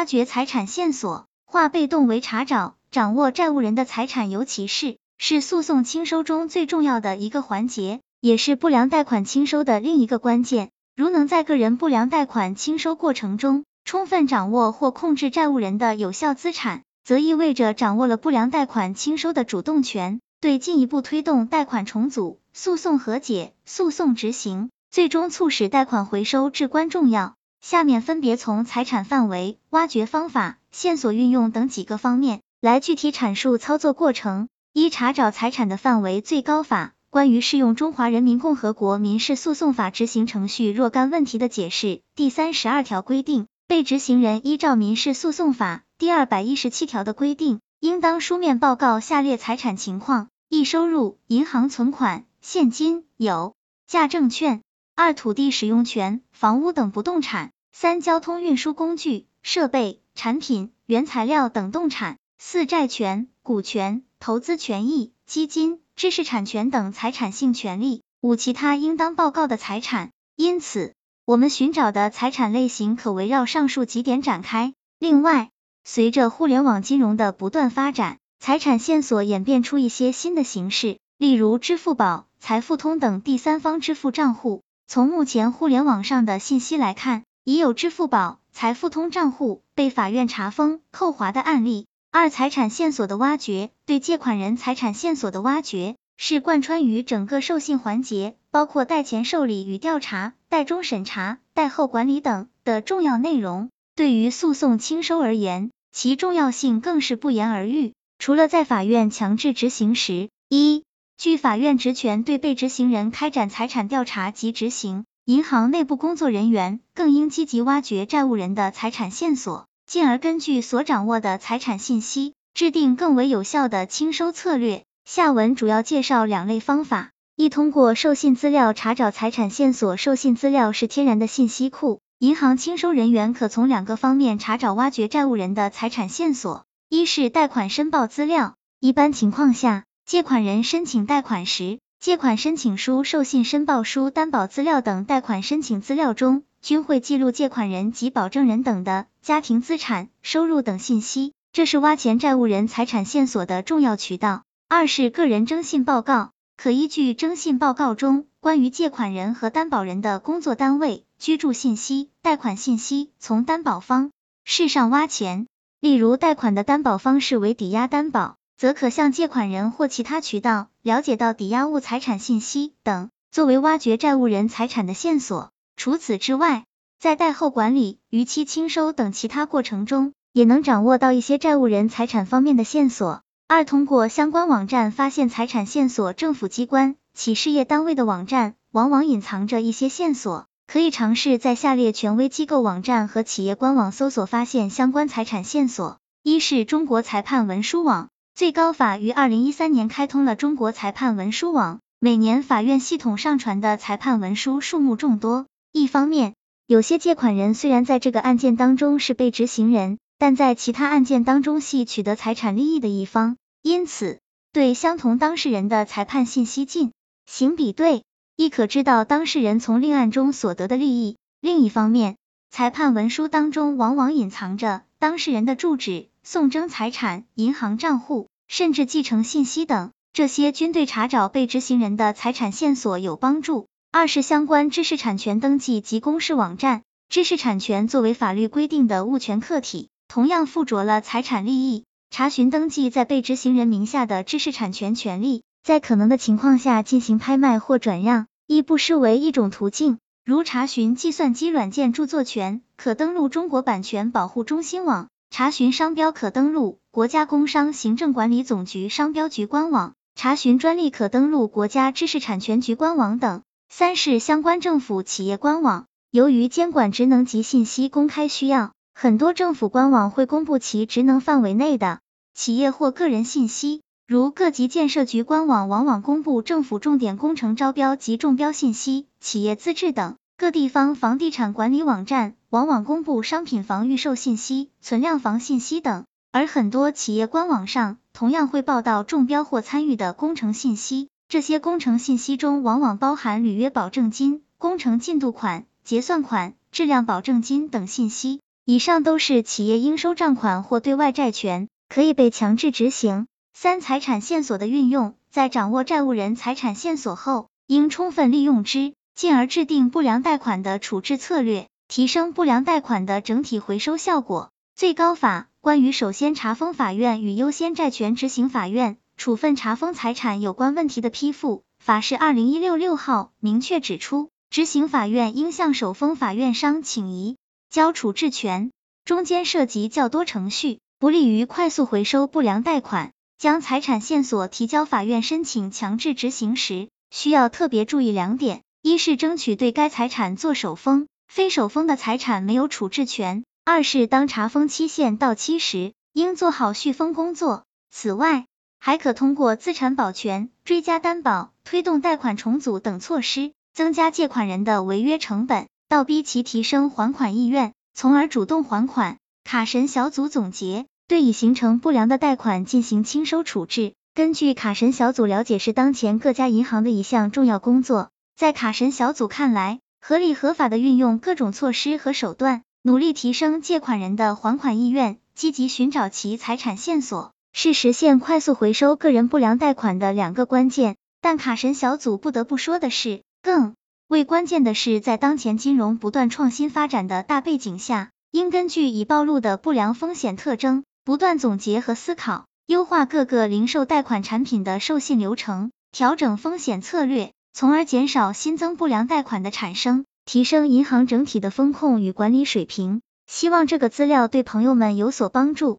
挖掘财产线索，化被动为查找，掌握债务人的财产，尤其是是诉讼清收中最重要的一个环节，也是不良贷款清收的另一个关键。如能在个人不良贷款清收过程中，充分掌握或控制债务人的有效资产，则意味着掌握了不良贷款清收的主动权，对进一步推动贷款重组、诉讼和解、诉讼执行，最终促使贷款回收至关重要。下面分别从财产范围、挖掘方法、线索运用等几个方面来具体阐述操作过程。一、查找财产的范围最高法关于适用中华人民共和国民事诉讼法执行程序若干问题的解释第三十二条规定，被执行人依照民事诉讼法第二百一十七条的规定，应当书面报告下列财产情况：一、收入，银行存款、现金、有价证券。二、土地使用权、房屋等不动产；三、交通运输工具、设备、产品、原材料等动产；四、债权、股权、投资权益、基金、知识产权等财产性权利；五、其他应当报告的财产。因此，我们寻找的财产类型可围绕上述几点展开。另外，随着互联网金融的不断发展，财产线索演变出一些新的形式，例如支付宝、财付通等第三方支付账户。从目前互联网上的信息来看，已有支付宝、财付通账户被法院查封、扣划的案例。二、财产线索的挖掘，对借款人财产线索的挖掘，是贯穿于整个授信环节，包括贷前受理与调查、贷中审查、贷后管理等的重要内容。对于诉讼清收而言，其重要性更是不言而喻。除了在法院强制执行时，一据法院职权对被执行人开展财产调查及执行，银行内部工作人员更应积极挖掘债务人的财产线索，进而根据所掌握的财产信息，制定更为有效的清收策略。下文主要介绍两类方法：一、通过授信资料查找财产线索。授信资料是天然的信息库，银行清收人员可从两个方面查找挖掘债务人的财产线索：一是贷款申报资料，一般情况下。借款人申请贷款时，借款申请书、授信申报书、担保资料等贷款申请资料中，均会记录借款人及保证人等的家庭资产、收入等信息，这是挖潜债务人财产线索的重要渠道。二是个人征信报告，可依据征信报告中关于借款人和担保人的工作单位、居住信息、贷款信息，从担保方式上挖钱。例如，贷款的担保方式为抵押担保。则可向借款人或其他渠道了解到抵押物财产信息等，作为挖掘债务人财产的线索。除此之外，在贷后管理、逾期清收等其他过程中，也能掌握到一些债务人财产方面的线索。二、通过相关网站发现财产线索，政府机关、企事业单位的网站往往隐藏着一些线索，可以尝试在下列权威机构网站和企业官网搜索发现相关财产线索。一是中国裁判文书网。最高法于二零一三年开通了中国裁判文书网，每年法院系统上传的裁判文书数目众多。一方面，有些借款人虽然在这个案件当中是被执行人，但在其他案件当中系取得财产利益的一方，因此对相同当事人的裁判信息进行比对，亦可知道当事人从另案中所得的利益。另一方面，裁判文书当中往往隐藏着当事人的住址。送征财产、银行账户，甚至继承信息等，这些均对查找被执行人的财产线索有帮助。二是相关知识产权登记及公示网站，知识产权作为法律规定的物权客体，同样附着了财产利益。查询登记在被执行人名下的知识产权权利，在可能的情况下进行拍卖或转让，亦不失为一种途径。如查询计算机软件著作权，可登录中国版权保护中心网。查询商标可登录国家工商行政管理总局商标局官网，查询专利可登录国家知识产权局官网等。三是相关政府企业官网，由于监管职能及信息公开需要，很多政府官网会公布其职能范围内的企业或个人信息，如各级建设局官网往往公布政府重点工程招标及中标信息、企业资质等。各地方房地产管理网站往往公布商品房预售信息、存量房信息等，而很多企业官网上同样会报道中标或参与的工程信息。这些工程信息中往往包含履约保证金、工程进度款、结算款、质量保证金等信息。以上都是企业应收账款或对外债权，可以被强制执行。三、财产线索的运用，在掌握债务人财产线索后，应充分利用之，进而制定不良贷款的处置策略，提升不良贷款的整体回收效果。最高法关于首先查封法院与优先债权执行法院处分查封财产有关问题的批复法释二零一六六号明确指出，执行法院应向首封法院商请移交处置权，中间涉及较多程序，不利于快速回收不良贷款。将财产线索提交法院申请强制执行时，需要特别注意两点：一是争取对该财产做首封，非首封的财产没有处置权；二是当查封期限到期时，应做好续封工作。此外，还可通过资产保全、追加担保、推动贷款重组等措施，增加借款人的违约成本，倒逼其提升还款意愿，从而主动还款。卡神小组总结。对已形成不良的贷款进行清收处置，根据卡神小组了解，是当前各家银行的一项重要工作。在卡神小组看来，合理合法的运用各种措施和手段，努力提升借款人的还款意愿，积极寻找其财产线索，是实现快速回收个人不良贷款的两个关键。但卡神小组不得不说的是，更为关键的是，在当前金融不断创新发展的大背景下，应根据已暴露的不良风险特征。不断总结和思考，优化各个零售贷款产品的授信流程，调整风险策略，从而减少新增不良贷款的产生，提升银行整体的风控与管理水平。希望这个资料对朋友们有所帮助。